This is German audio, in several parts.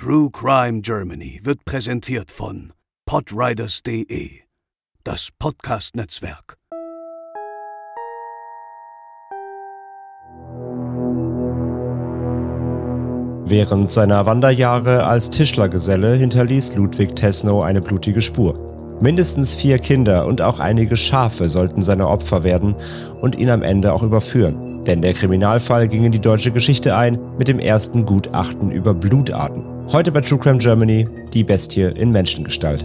True Crime Germany wird präsentiert von podriders.de, das Podcast-Netzwerk. Während seiner Wanderjahre als Tischlergeselle hinterließ Ludwig Tesno eine blutige Spur. Mindestens vier Kinder und auch einige Schafe sollten seine Opfer werden und ihn am Ende auch überführen. Denn der Kriminalfall ging in die deutsche Geschichte ein mit dem ersten Gutachten über Blutarten. Heute bei True Crime Germany die Bestie in Menschengestalt.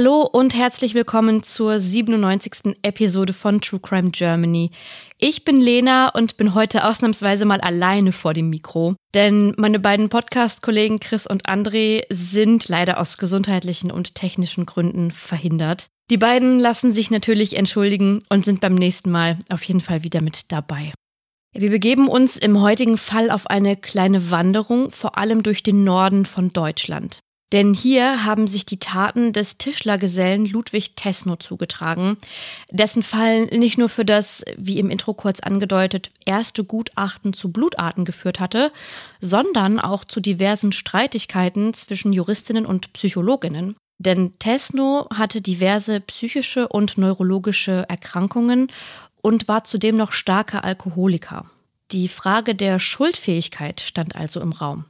Hallo und herzlich willkommen zur 97. Episode von True Crime Germany. Ich bin Lena und bin heute ausnahmsweise mal alleine vor dem Mikro, denn meine beiden Podcast-Kollegen Chris und André sind leider aus gesundheitlichen und technischen Gründen verhindert. Die beiden lassen sich natürlich entschuldigen und sind beim nächsten Mal auf jeden Fall wieder mit dabei. Wir begeben uns im heutigen Fall auf eine kleine Wanderung, vor allem durch den Norden von Deutschland. Denn hier haben sich die Taten des Tischlergesellen Ludwig Tesno zugetragen, dessen Fall nicht nur für das, wie im Intro kurz angedeutet, erste Gutachten zu Blutarten geführt hatte, sondern auch zu diversen Streitigkeiten zwischen Juristinnen und Psychologinnen. Denn Tesno hatte diverse psychische und neurologische Erkrankungen und war zudem noch starker Alkoholiker. Die Frage der Schuldfähigkeit stand also im Raum.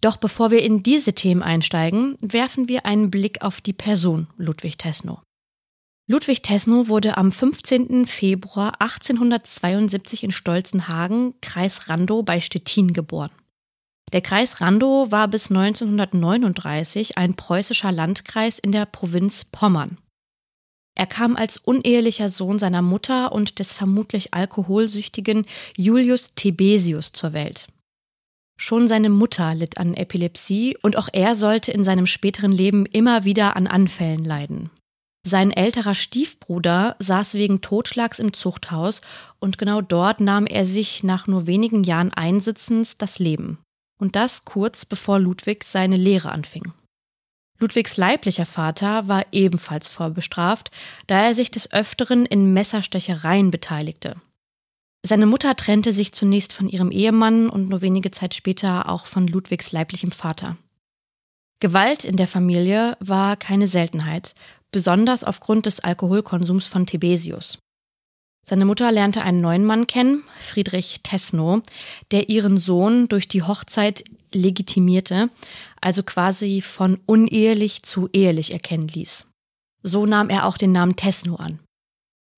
Doch bevor wir in diese Themen einsteigen, werfen wir einen Blick auf die Person Ludwig Tesno. Ludwig Tesno wurde am 15. Februar 1872 in Stolzenhagen, Kreis Randow bei Stettin geboren. Der Kreis Randow war bis 1939 ein preußischer Landkreis in der Provinz Pommern. Er kam als unehelicher Sohn seiner Mutter und des vermutlich alkoholsüchtigen Julius Thebesius zur Welt. Schon seine Mutter litt an Epilepsie und auch er sollte in seinem späteren Leben immer wieder an Anfällen leiden. Sein älterer Stiefbruder saß wegen Totschlags im Zuchthaus und genau dort nahm er sich nach nur wenigen Jahren Einsitzens das Leben. Und das kurz bevor Ludwig seine Lehre anfing. Ludwigs leiblicher Vater war ebenfalls vorbestraft, da er sich des Öfteren in Messerstechereien beteiligte. Seine Mutter trennte sich zunächst von ihrem Ehemann und nur wenige Zeit später auch von Ludwigs leiblichem Vater. Gewalt in der Familie war keine Seltenheit, besonders aufgrund des Alkoholkonsums von Thebesius. Seine Mutter lernte einen neuen Mann kennen, Friedrich Tesno, der ihren Sohn durch die Hochzeit legitimierte, also quasi von unehelich zu ehelich erkennen ließ. So nahm er auch den Namen Tesno an.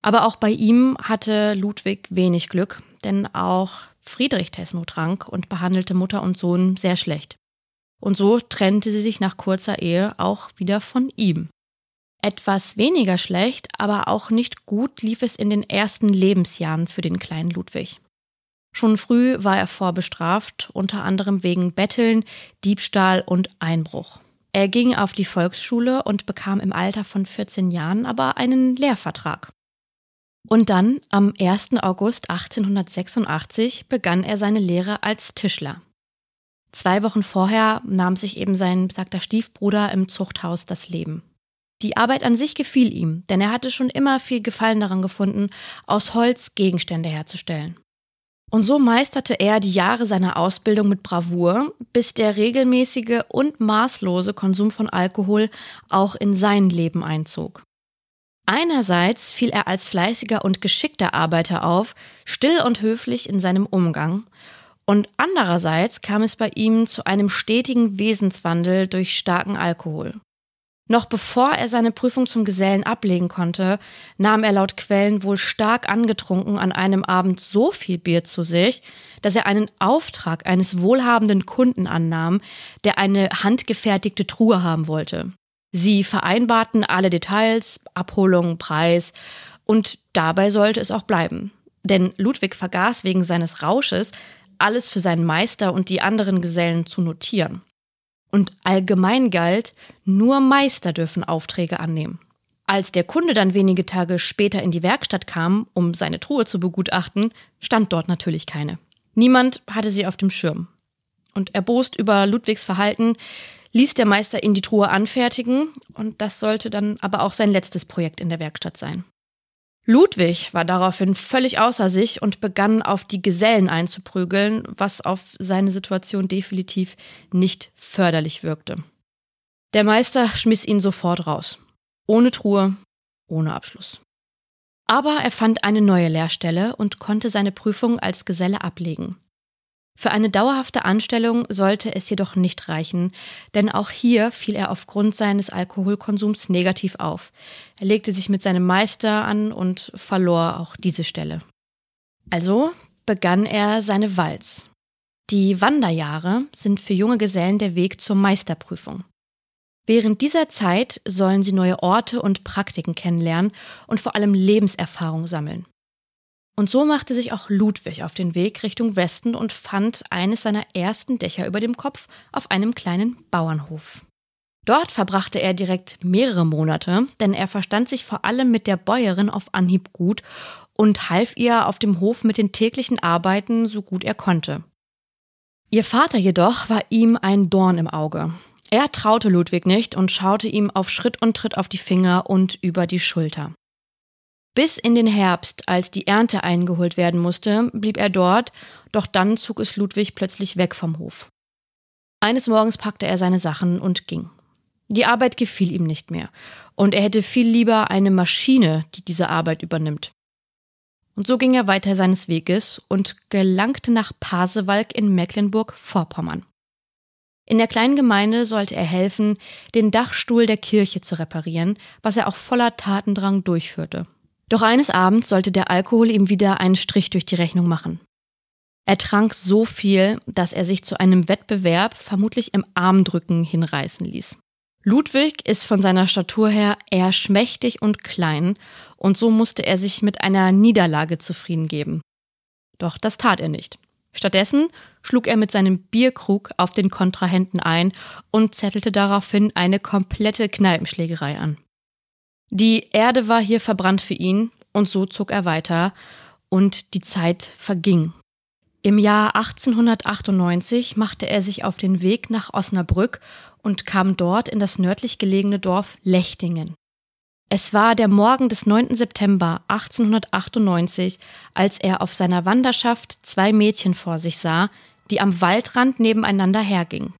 Aber auch bei ihm hatte Ludwig wenig Glück, denn auch Friedrich Tesno trank und behandelte Mutter und Sohn sehr schlecht. Und so trennte sie sich nach kurzer Ehe auch wieder von ihm. Etwas weniger schlecht, aber auch nicht gut lief es in den ersten Lebensjahren für den kleinen Ludwig. Schon früh war er vorbestraft, unter anderem wegen Betteln, Diebstahl und Einbruch. Er ging auf die Volksschule und bekam im Alter von 14 Jahren aber einen Lehrvertrag. Und dann, am 1. August 1886, begann er seine Lehre als Tischler. Zwei Wochen vorher nahm sich eben sein besagter Stiefbruder im Zuchthaus das Leben. Die Arbeit an sich gefiel ihm, denn er hatte schon immer viel Gefallen daran gefunden, aus Holz Gegenstände herzustellen. Und so meisterte er die Jahre seiner Ausbildung mit Bravour, bis der regelmäßige und maßlose Konsum von Alkohol auch in sein Leben einzog. Einerseits fiel er als fleißiger und geschickter Arbeiter auf, still und höflich in seinem Umgang, und andererseits kam es bei ihm zu einem stetigen Wesenswandel durch starken Alkohol. Noch bevor er seine Prüfung zum Gesellen ablegen konnte, nahm er laut Quellen wohl stark angetrunken an einem Abend so viel Bier zu sich, dass er einen Auftrag eines wohlhabenden Kunden annahm, der eine handgefertigte Truhe haben wollte. Sie vereinbarten alle Details, Abholung, Preis, und dabei sollte es auch bleiben. Denn Ludwig vergaß wegen seines Rausches, alles für seinen Meister und die anderen Gesellen zu notieren. Und allgemein galt, nur Meister dürfen Aufträge annehmen. Als der Kunde dann wenige Tage später in die Werkstatt kam, um seine Truhe zu begutachten, stand dort natürlich keine. Niemand hatte sie auf dem Schirm. Und erbost über Ludwigs Verhalten ließ der Meister ihn die Truhe anfertigen, und das sollte dann aber auch sein letztes Projekt in der Werkstatt sein. Ludwig war daraufhin völlig außer sich und begann auf die Gesellen einzuprügeln, was auf seine Situation definitiv nicht förderlich wirkte. Der Meister schmiss ihn sofort raus. Ohne Truhe, ohne Abschluss. Aber er fand eine neue Lehrstelle und konnte seine Prüfung als Geselle ablegen. Für eine dauerhafte Anstellung sollte es jedoch nicht reichen, denn auch hier fiel er aufgrund seines Alkoholkonsums negativ auf. Er legte sich mit seinem Meister an und verlor auch diese Stelle. Also begann er seine Walz. Die Wanderjahre sind für junge Gesellen der Weg zur Meisterprüfung. Während dieser Zeit sollen sie neue Orte und Praktiken kennenlernen und vor allem Lebenserfahrung sammeln. Und so machte sich auch Ludwig auf den Weg Richtung Westen und fand eines seiner ersten Dächer über dem Kopf auf einem kleinen Bauernhof. Dort verbrachte er direkt mehrere Monate, denn er verstand sich vor allem mit der Bäuerin auf Anhieb gut und half ihr auf dem Hof mit den täglichen Arbeiten so gut er konnte. Ihr Vater jedoch war ihm ein Dorn im Auge. Er traute Ludwig nicht und schaute ihm auf Schritt und Tritt auf die Finger und über die Schulter. Bis in den Herbst, als die Ernte eingeholt werden musste, blieb er dort, doch dann zog es Ludwig plötzlich weg vom Hof. Eines Morgens packte er seine Sachen und ging. Die Arbeit gefiel ihm nicht mehr, und er hätte viel lieber eine Maschine, die diese Arbeit übernimmt. Und so ging er weiter seines Weges und gelangte nach Pasewalk in Mecklenburg-Vorpommern. In der kleinen Gemeinde sollte er helfen, den Dachstuhl der Kirche zu reparieren, was er auch voller Tatendrang durchführte. Doch eines Abends sollte der Alkohol ihm wieder einen Strich durch die Rechnung machen. Er trank so viel, dass er sich zu einem Wettbewerb vermutlich im Armdrücken hinreißen ließ. Ludwig ist von seiner Statur her eher schmächtig und klein, und so musste er sich mit einer Niederlage zufrieden geben. Doch das tat er nicht. Stattdessen schlug er mit seinem Bierkrug auf den Kontrahenten ein und zettelte daraufhin eine komplette Kneipenschlägerei an. Die Erde war hier verbrannt für ihn und so zog er weiter und die Zeit verging. Im Jahr 1898 machte er sich auf den Weg nach Osnabrück und kam dort in das nördlich gelegene Dorf Lechtingen. Es war der Morgen des 9. September 1898, als er auf seiner Wanderschaft zwei Mädchen vor sich sah, die am Waldrand nebeneinander hergingen.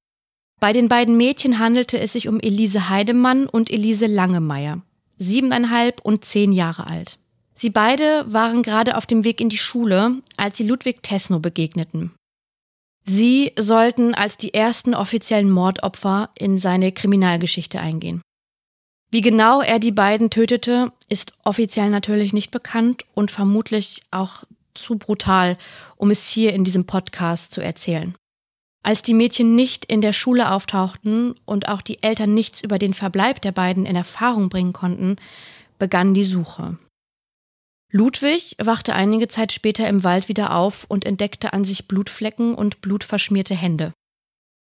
Bei den beiden Mädchen handelte es sich um Elise Heidemann und Elise Langemeier siebeneinhalb und zehn Jahre alt. Sie beide waren gerade auf dem Weg in die Schule, als sie Ludwig Tesno begegneten. Sie sollten als die ersten offiziellen Mordopfer in seine Kriminalgeschichte eingehen. Wie genau er die beiden tötete, ist offiziell natürlich nicht bekannt und vermutlich auch zu brutal, um es hier in diesem Podcast zu erzählen. Als die Mädchen nicht in der Schule auftauchten und auch die Eltern nichts über den Verbleib der beiden in Erfahrung bringen konnten, begann die Suche. Ludwig wachte einige Zeit später im Wald wieder auf und entdeckte an sich Blutflecken und blutverschmierte Hände.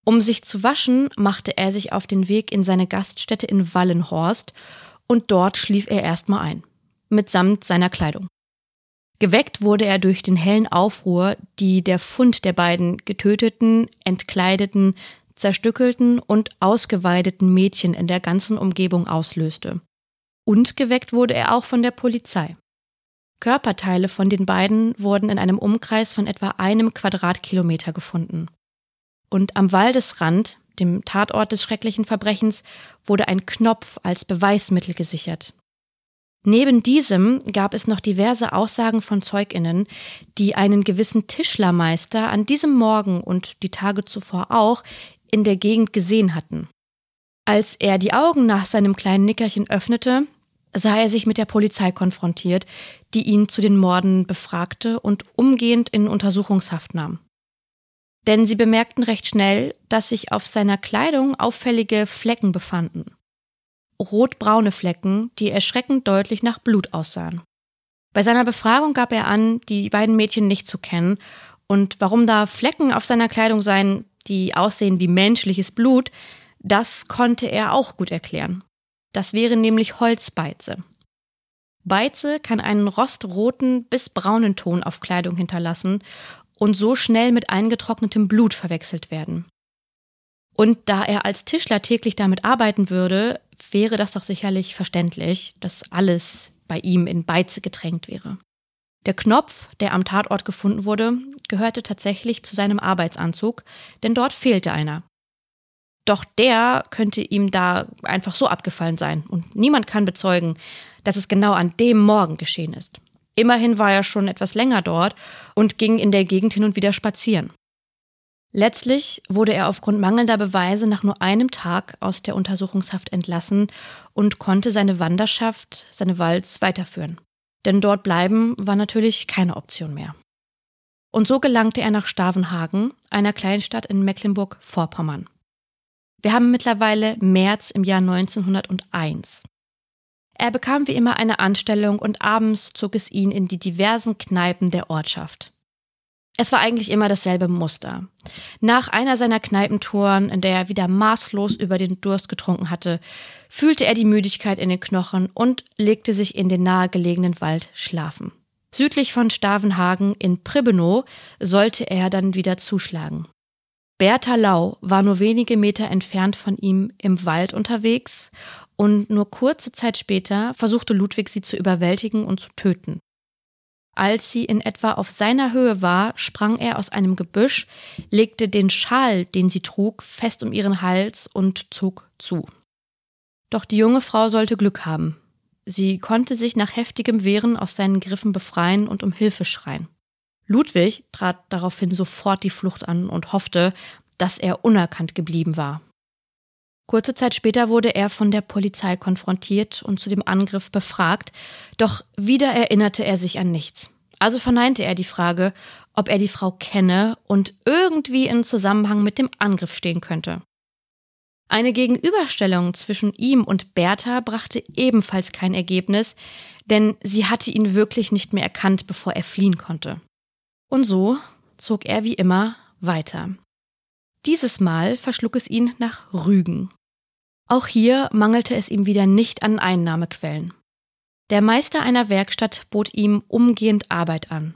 Um sich zu waschen, machte er sich auf den Weg in seine Gaststätte in Wallenhorst und dort schlief er erstmal ein, mitsamt seiner Kleidung. Geweckt wurde er durch den hellen Aufruhr, die der Fund der beiden getöteten, entkleideten, zerstückelten und ausgeweideten Mädchen in der ganzen Umgebung auslöste. Und geweckt wurde er auch von der Polizei. Körperteile von den beiden wurden in einem Umkreis von etwa einem Quadratkilometer gefunden. Und am Waldesrand, dem Tatort des schrecklichen Verbrechens, wurde ein Knopf als Beweismittel gesichert. Neben diesem gab es noch diverse Aussagen von Zeuginnen, die einen gewissen Tischlermeister an diesem Morgen und die Tage zuvor auch in der Gegend gesehen hatten. Als er die Augen nach seinem kleinen Nickerchen öffnete, sah er sich mit der Polizei konfrontiert, die ihn zu den Morden befragte und umgehend in Untersuchungshaft nahm. Denn sie bemerkten recht schnell, dass sich auf seiner Kleidung auffällige Flecken befanden. Rotbraune Flecken, die erschreckend deutlich nach Blut aussahen. Bei seiner Befragung gab er an, die beiden Mädchen nicht zu kennen und warum da Flecken auf seiner Kleidung seien, die aussehen wie menschliches Blut, das konnte er auch gut erklären. Das wäre nämlich Holzbeize. Beize kann einen rostroten bis braunen Ton auf Kleidung hinterlassen und so schnell mit eingetrocknetem Blut verwechselt werden. Und da er als Tischler täglich damit arbeiten würde, wäre das doch sicherlich verständlich, dass alles bei ihm in Beize getränkt wäre. Der Knopf, der am Tatort gefunden wurde, gehörte tatsächlich zu seinem Arbeitsanzug, denn dort fehlte einer. Doch der könnte ihm da einfach so abgefallen sein und niemand kann bezeugen, dass es genau an dem Morgen geschehen ist. Immerhin war er schon etwas länger dort und ging in der Gegend hin und wieder spazieren. Letztlich wurde er aufgrund mangelnder Beweise nach nur einem Tag aus der Untersuchungshaft entlassen und konnte seine Wanderschaft, seine Walz weiterführen. Denn dort bleiben war natürlich keine Option mehr. Und so gelangte er nach Stavenhagen, einer Kleinstadt in Mecklenburg-Vorpommern. Wir haben mittlerweile März im Jahr 1901. Er bekam wie immer eine Anstellung und abends zog es ihn in die diversen Kneipen der Ortschaft. Es war eigentlich immer dasselbe Muster. Nach einer seiner Kneipentouren, in der er wieder maßlos über den Durst getrunken hatte, fühlte er die Müdigkeit in den Knochen und legte sich in den nahegelegenen Wald schlafen. Südlich von Stavenhagen in Pribenow sollte er dann wieder zuschlagen. Bertha Lau war nur wenige Meter entfernt von ihm im Wald unterwegs und nur kurze Zeit später versuchte Ludwig sie zu überwältigen und zu töten. Als sie in etwa auf seiner Höhe war, sprang er aus einem Gebüsch, legte den Schal, den sie trug, fest um ihren Hals und zog zu. Doch die junge Frau sollte Glück haben. Sie konnte sich nach heftigem Wehren aus seinen Griffen befreien und um Hilfe schreien. Ludwig trat daraufhin sofort die Flucht an und hoffte, dass er unerkannt geblieben war. Kurze Zeit später wurde er von der Polizei konfrontiert und zu dem Angriff befragt, doch wieder erinnerte er sich an nichts. Also verneinte er die Frage, ob er die Frau kenne und irgendwie in Zusammenhang mit dem Angriff stehen könnte. Eine Gegenüberstellung zwischen ihm und Bertha brachte ebenfalls kein Ergebnis, denn sie hatte ihn wirklich nicht mehr erkannt, bevor er fliehen konnte. Und so zog er wie immer weiter. Dieses Mal verschlug es ihn nach Rügen. Auch hier mangelte es ihm wieder nicht an Einnahmequellen. Der Meister einer Werkstatt bot ihm umgehend Arbeit an.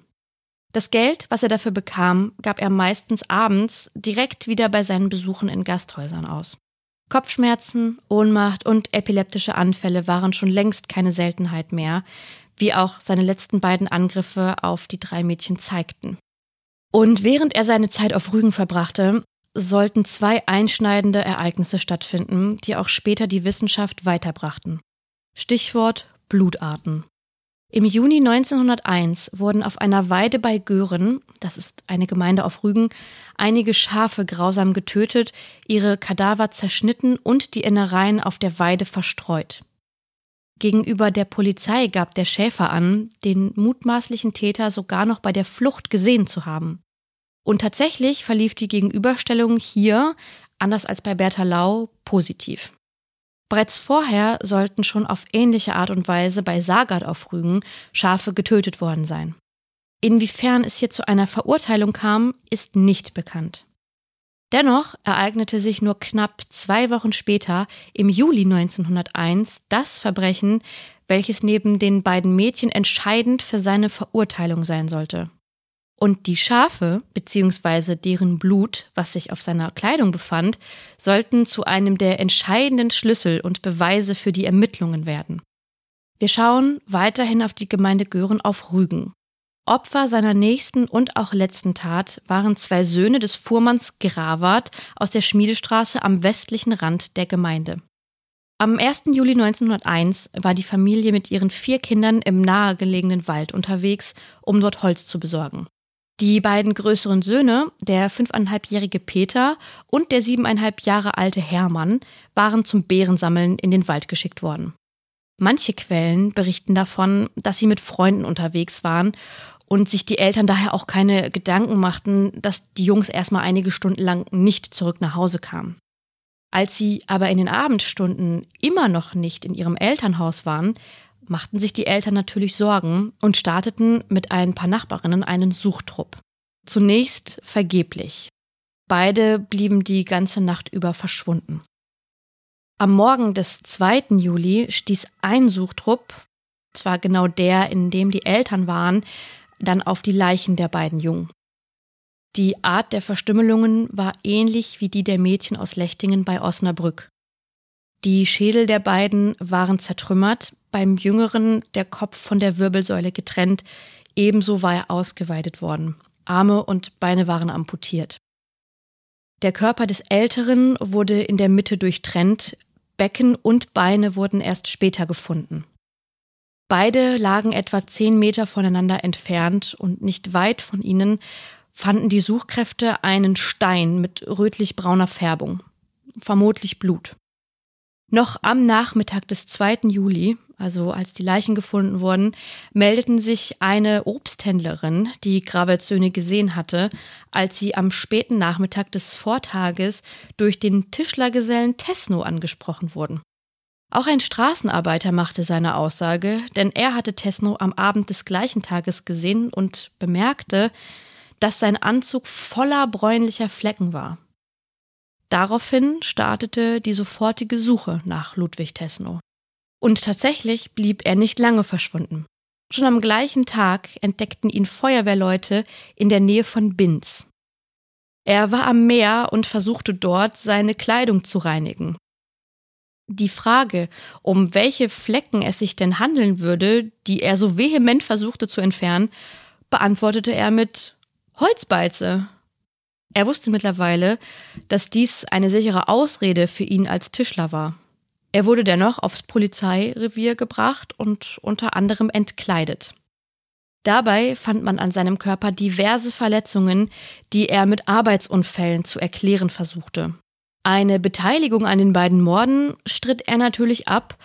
Das Geld, was er dafür bekam, gab er meistens abends direkt wieder bei seinen Besuchen in Gasthäusern aus. Kopfschmerzen, Ohnmacht und epileptische Anfälle waren schon längst keine Seltenheit mehr, wie auch seine letzten beiden Angriffe auf die drei Mädchen zeigten. Und während er seine Zeit auf Rügen verbrachte, sollten zwei einschneidende Ereignisse stattfinden, die auch später die Wissenschaft weiterbrachten. Stichwort Blutarten. Im Juni 1901 wurden auf einer Weide bei Göhren, das ist eine Gemeinde auf Rügen, einige Schafe grausam getötet, ihre Kadaver zerschnitten und die Innereien auf der Weide verstreut. Gegenüber der Polizei gab der Schäfer an, den mutmaßlichen Täter sogar noch bei der Flucht gesehen zu haben. Und tatsächlich verlief die Gegenüberstellung hier, anders als bei Bertha Lau, positiv. Bereits vorher sollten schon auf ähnliche Art und Weise bei Sagat auf Rügen Schafe getötet worden sein. Inwiefern es hier zu einer Verurteilung kam, ist nicht bekannt. Dennoch ereignete sich nur knapp zwei Wochen später, im Juli 1901, das Verbrechen, welches neben den beiden Mädchen entscheidend für seine Verurteilung sein sollte. Und die Schafe, beziehungsweise deren Blut, was sich auf seiner Kleidung befand, sollten zu einem der entscheidenden Schlüssel und Beweise für die Ermittlungen werden. Wir schauen weiterhin auf die Gemeinde Göhren auf Rügen. Opfer seiner nächsten und auch letzten Tat waren zwei Söhne des Fuhrmanns Grawart aus der Schmiedestraße am westlichen Rand der Gemeinde. Am 1. Juli 1901 war die Familie mit ihren vier Kindern im nahegelegenen Wald unterwegs, um dort Holz zu besorgen. Die beiden größeren Söhne, der fünfeinhalbjährige Peter und der siebeneinhalb Jahre alte Hermann, waren zum Bärensammeln in den Wald geschickt worden. Manche Quellen berichten davon, dass sie mit Freunden unterwegs waren und sich die Eltern daher auch keine Gedanken machten, dass die Jungs erstmal einige Stunden lang nicht zurück nach Hause kamen. Als sie aber in den Abendstunden immer noch nicht in ihrem Elternhaus waren, machten sich die Eltern natürlich Sorgen und starteten mit ein paar Nachbarinnen einen Suchtrupp. Zunächst vergeblich. Beide blieben die ganze Nacht über verschwunden. Am Morgen des 2. Juli stieß ein Suchtrupp, zwar genau der, in dem die Eltern waren, dann auf die Leichen der beiden Jungen. Die Art der Verstümmelungen war ähnlich wie die der Mädchen aus Lechtingen bei Osnabrück. Die Schädel der beiden waren zertrümmert, beim Jüngeren der Kopf von der Wirbelsäule getrennt, ebenso war er ausgeweidet worden. Arme und Beine waren amputiert. Der Körper des Älteren wurde in der Mitte durchtrennt, Becken und Beine wurden erst später gefunden. Beide lagen etwa zehn Meter voneinander entfernt und nicht weit von ihnen fanden die Suchkräfte einen Stein mit rötlich-brauner Färbung, vermutlich Blut. Noch am Nachmittag des 2. Juli, also als die Leichen gefunden wurden, meldeten sich eine Obsthändlerin, die Gravels Söhne gesehen hatte, als sie am späten Nachmittag des Vortages durch den Tischlergesellen Tesno angesprochen wurden. Auch ein Straßenarbeiter machte seine Aussage, denn er hatte Tesno am Abend des gleichen Tages gesehen und bemerkte, dass sein Anzug voller bräunlicher Flecken war. Daraufhin startete die sofortige Suche nach Ludwig Tesno. Und tatsächlich blieb er nicht lange verschwunden. Schon am gleichen Tag entdeckten ihn Feuerwehrleute in der Nähe von Binz. Er war am Meer und versuchte dort, seine Kleidung zu reinigen. Die Frage, um welche Flecken es sich denn handeln würde, die er so vehement versuchte zu entfernen, beantwortete er mit Holzbeize. Er wusste mittlerweile, dass dies eine sichere Ausrede für ihn als Tischler war. Er wurde dennoch aufs Polizeirevier gebracht und unter anderem entkleidet. Dabei fand man an seinem Körper diverse Verletzungen, die er mit Arbeitsunfällen zu erklären versuchte. Eine Beteiligung an den beiden Morden stritt er natürlich ab,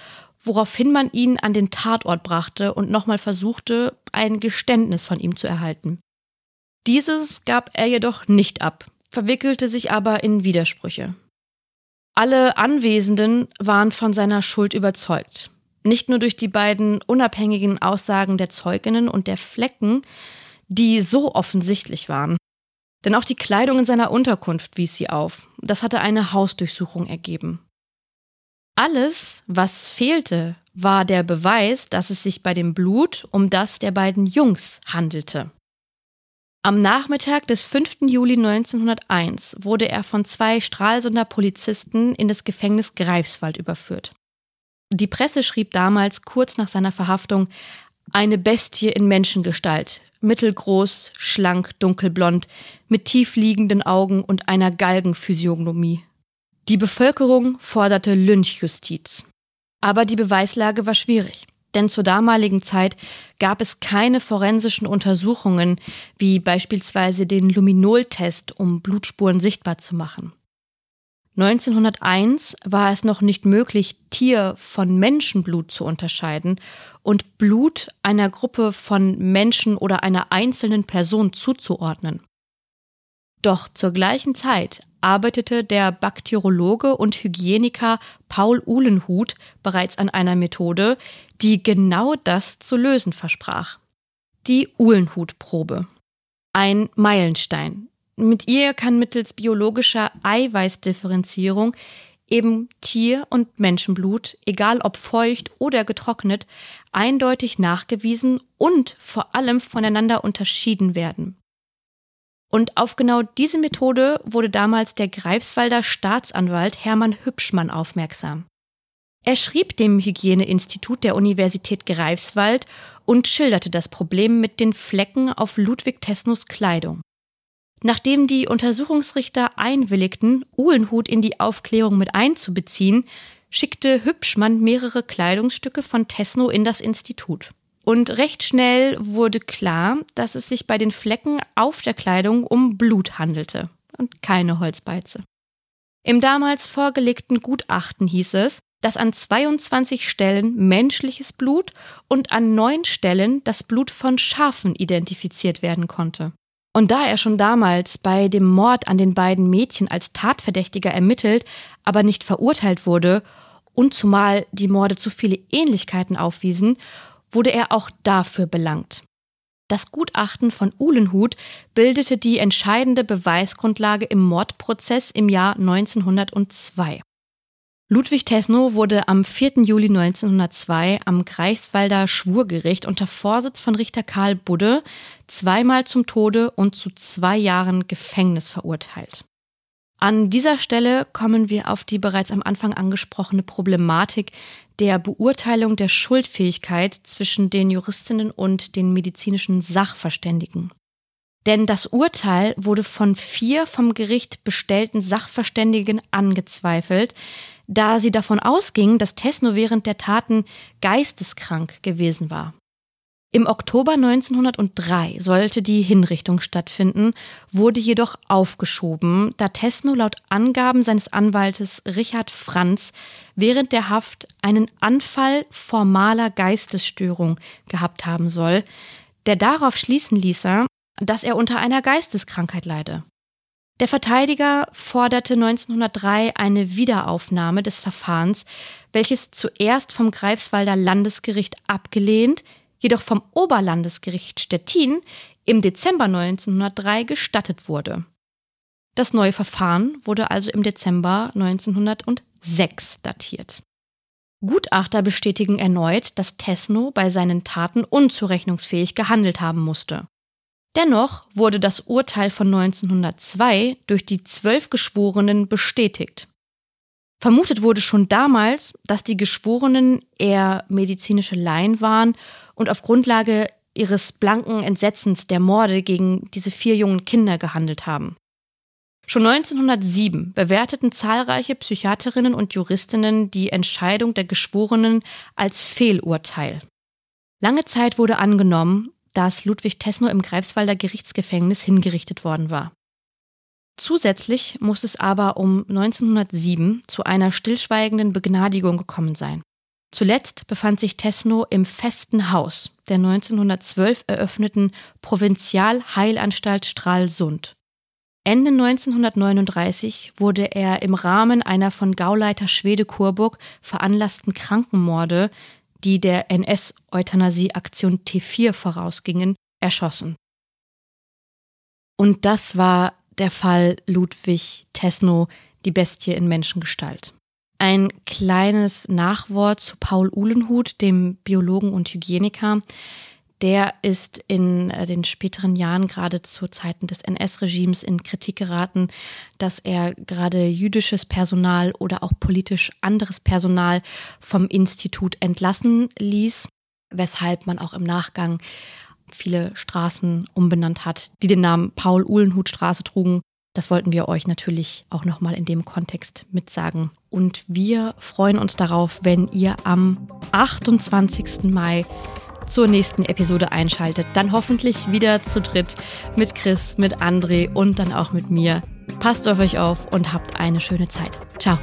woraufhin man ihn an den Tatort brachte und nochmal versuchte, ein Geständnis von ihm zu erhalten. Dieses gab er jedoch nicht ab, verwickelte sich aber in Widersprüche. Alle Anwesenden waren von seiner Schuld überzeugt. Nicht nur durch die beiden unabhängigen Aussagen der Zeuginnen und der Flecken, die so offensichtlich waren. Denn auch die Kleidung in seiner Unterkunft wies sie auf. Das hatte eine Hausdurchsuchung ergeben. Alles, was fehlte, war der Beweis, dass es sich bei dem Blut um das der beiden Jungs handelte. Am Nachmittag des 5. Juli 1901 wurde er von zwei Stralsunder Polizisten in das Gefängnis Greifswald überführt. Die Presse schrieb damals kurz nach seiner Verhaftung eine Bestie in Menschengestalt, mittelgroß, schlank, dunkelblond, mit tief liegenden Augen und einer Galgenphysiognomie. Die Bevölkerung forderte Lynchjustiz. Aber die Beweislage war schwierig denn zur damaligen Zeit gab es keine forensischen Untersuchungen, wie beispielsweise den Luminol-Test, um Blutspuren sichtbar zu machen. 1901 war es noch nicht möglich, Tier von Menschenblut zu unterscheiden und Blut einer Gruppe von Menschen oder einer einzelnen Person zuzuordnen. Doch zur gleichen Zeit arbeitete der Bakteriologe und Hygieniker Paul Uhlenhuth bereits an einer Methode, die genau das zu lösen versprach. Die Uhlenhuth-Probe. Ein Meilenstein. Mit ihr kann mittels biologischer Eiweißdifferenzierung eben Tier- und Menschenblut, egal ob feucht oder getrocknet, eindeutig nachgewiesen und vor allem voneinander unterschieden werden. Und auf genau diese Methode wurde damals der Greifswalder Staatsanwalt Hermann Hübschmann aufmerksam. Er schrieb dem Hygieneinstitut der Universität Greifswald und schilderte das Problem mit den Flecken auf Ludwig Tesnus Kleidung. Nachdem die Untersuchungsrichter einwilligten, Uhlenhut in die Aufklärung mit einzubeziehen, schickte Hübschmann mehrere Kleidungsstücke von Tesno in das Institut. Und recht schnell wurde klar, dass es sich bei den Flecken auf der Kleidung um Blut handelte und keine Holzbeize. Im damals vorgelegten Gutachten hieß es, dass an 22 Stellen menschliches Blut und an neun Stellen das Blut von Schafen identifiziert werden konnte. Und da er schon damals bei dem Mord an den beiden Mädchen als Tatverdächtiger ermittelt, aber nicht verurteilt wurde und zumal die Morde zu viele Ähnlichkeiten aufwiesen, wurde er auch dafür belangt. Das Gutachten von Uhlenhut bildete die entscheidende Beweisgrundlage im Mordprozess im Jahr 1902. Ludwig Tesno wurde am 4. Juli 1902 am Greifswalder Schwurgericht unter Vorsitz von Richter Karl Budde zweimal zum Tode und zu zwei Jahren Gefängnis verurteilt. An dieser Stelle kommen wir auf die bereits am Anfang angesprochene Problematik der Beurteilung der Schuldfähigkeit zwischen den Juristinnen und den medizinischen Sachverständigen. Denn das Urteil wurde von vier vom Gericht bestellten Sachverständigen angezweifelt, da sie davon ausgingen, dass Tesno während der Taten geisteskrank gewesen war. Im Oktober 1903 sollte die Hinrichtung stattfinden, wurde jedoch aufgeschoben, da Tesno laut Angaben seines Anwaltes Richard Franz während der Haft einen Anfall formaler Geistesstörung gehabt haben soll, der darauf schließen ließe, dass er unter einer Geisteskrankheit leide. Der Verteidiger forderte 1903 eine Wiederaufnahme des Verfahrens, welches zuerst vom Greifswalder Landesgericht abgelehnt, jedoch vom Oberlandesgericht Stettin im Dezember 1903 gestattet wurde. Das neue Verfahren wurde also im Dezember 1906 datiert. Gutachter bestätigen erneut, dass Tesno bei seinen Taten unzurechnungsfähig gehandelt haben musste. Dennoch wurde das Urteil von 1902 durch die zwölf Geschworenen bestätigt. Vermutet wurde schon damals, dass die Geschworenen eher medizinische Laien waren und auf Grundlage ihres blanken Entsetzens der Morde gegen diese vier jungen Kinder gehandelt haben. Schon 1907 bewerteten zahlreiche Psychiaterinnen und Juristinnen die Entscheidung der Geschworenen als Fehlurteil. Lange Zeit wurde angenommen, dass Ludwig Tesno im Greifswalder Gerichtsgefängnis hingerichtet worden war. Zusätzlich muss es aber um 1907 zu einer stillschweigenden Begnadigung gekommen sein. Zuletzt befand sich Tesno im festen Haus der 1912 eröffneten Provinzialheilanstalt Stralsund. Ende 1939 wurde er im Rahmen einer von Gauleiter Schwede Kurburg veranlassten Krankenmorde die der NS-Euthanasie-Aktion T4 vorausgingen, erschossen. Und das war der Fall Ludwig Tesno, die Bestie in Menschengestalt. Ein kleines Nachwort zu Paul Uhlenhut, dem Biologen und Hygieniker, der ist in äh, den späteren Jahren, gerade zu Zeiten des NS-Regimes, in Kritik geraten, dass er gerade jüdisches Personal oder auch politisch anderes Personal vom Institut entlassen ließ, weshalb man auch im Nachgang viele Straßen umbenannt hat, die den Namen Paul-Uhlenhut-Straße trugen. Das wollten wir euch natürlich auch nochmal in dem Kontext mitsagen. Und wir freuen uns darauf, wenn ihr am 28. Mai zur nächsten Episode einschaltet. Dann hoffentlich wieder zu dritt mit Chris, mit André und dann auch mit mir. Passt auf euch auf und habt eine schöne Zeit. Ciao.